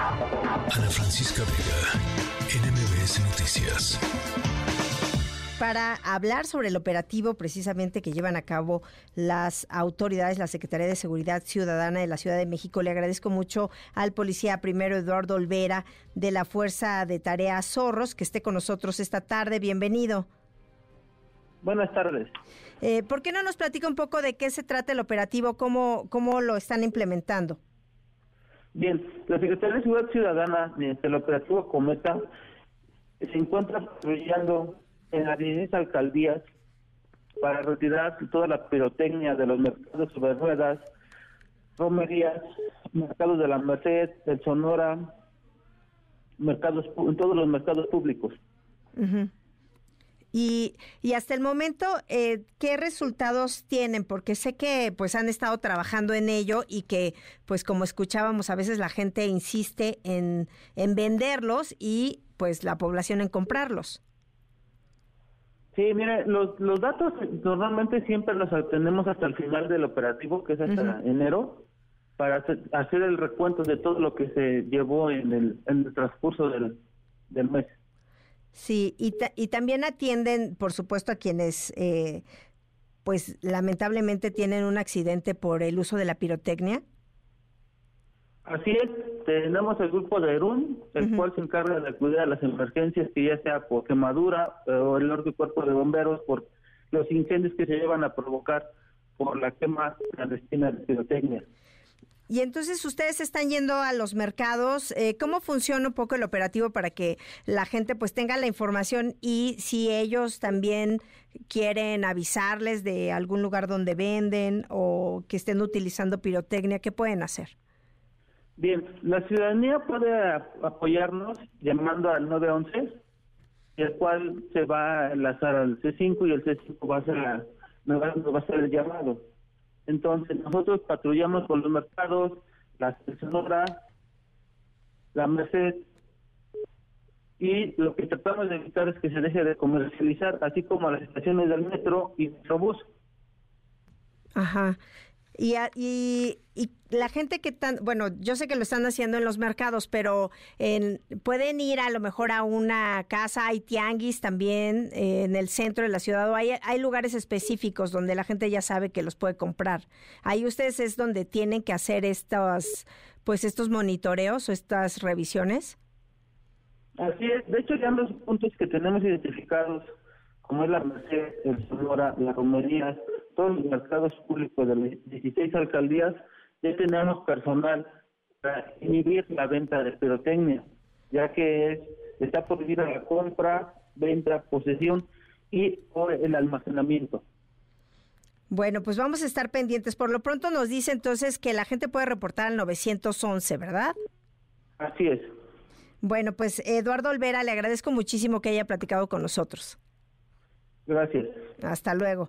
Ana Francisca Vega, NMBS Noticias. Para hablar sobre el operativo precisamente que llevan a cabo las autoridades, la Secretaría de Seguridad Ciudadana de la Ciudad de México, le agradezco mucho al policía primero Eduardo Olvera de la Fuerza de Tarea Zorros que esté con nosotros esta tarde. Bienvenido. Buenas tardes. Eh, ¿Por qué no nos platica un poco de qué se trata el operativo, cómo, cómo lo están implementando? Bien, la Secretaría de Seguridad Ciudadana, mediante el operativo Cometa, se encuentra patrullando en las 16 alcaldías para retirar toda la pirotecnia de los mercados sobre ruedas, romerías, mercados de la Merced, del Sonora, mercados en todos los mercados públicos. Y, y hasta el momento, eh, ¿qué resultados tienen? Porque sé que pues han estado trabajando en ello y que, pues como escuchábamos, a veces la gente insiste en, en venderlos y pues la población en comprarlos. Sí, mire, los, los datos normalmente siempre los obtenemos hasta el final del operativo, que es hasta enero, para hacer, el recuento de todo lo que se llevó en el, en el transcurso del, del mes. Sí, y, y también atienden, por supuesto, a quienes, eh, pues lamentablemente tienen un accidente por el uso de la pirotecnia. Así es, tenemos el grupo de ERUN, el cual se encarga de acudir a las emergencias, que ya sea por quemadura o el norte cuerpo de bomberos, por los incendios que se llevan a provocar por la quema clandestina de pirotecnia. Y entonces ustedes están yendo a los mercados. Eh, ¿Cómo funciona un poco el operativo para que la gente pues tenga la información y si ellos también quieren avisarles de algún lugar donde venden o que estén utilizando pirotecnia, qué pueden hacer? Bien, la ciudadanía puede apoyarnos llamando al 911, el cual se va a enlazar al C5 y el C5 va a ser, va a ser el llamado. Entonces, nosotros patrullamos por los mercados, la Sonora, la Merced, y lo que tratamos de evitar es que se deje de comercializar, así como las estaciones del metro y Metrobús. Ajá. Y, y, y, la gente que tan, bueno, yo sé que lo están haciendo en los mercados, pero en, pueden ir a lo mejor a una casa, hay tianguis también eh, en el centro de la ciudad, o hay, hay lugares específicos donde la gente ya sabe que los puede comprar. Ahí ustedes es donde tienen que hacer estos, pues estos monitoreos o estas revisiones. Así es, de hecho ya los puntos que tenemos identificados, como es la Merced, el Sonora, las romerías, todos los mercados públicos de las 16 alcaldías ya tenemos personal para inhibir la venta de pirotecnia, ya que es, está prohibida la compra, venta, posesión y el almacenamiento. Bueno, pues vamos a estar pendientes. Por lo pronto nos dice entonces que la gente puede reportar al 911, ¿verdad? Así es. Bueno, pues Eduardo Olvera, le agradezco muchísimo que haya platicado con nosotros. Gracias. Hasta luego.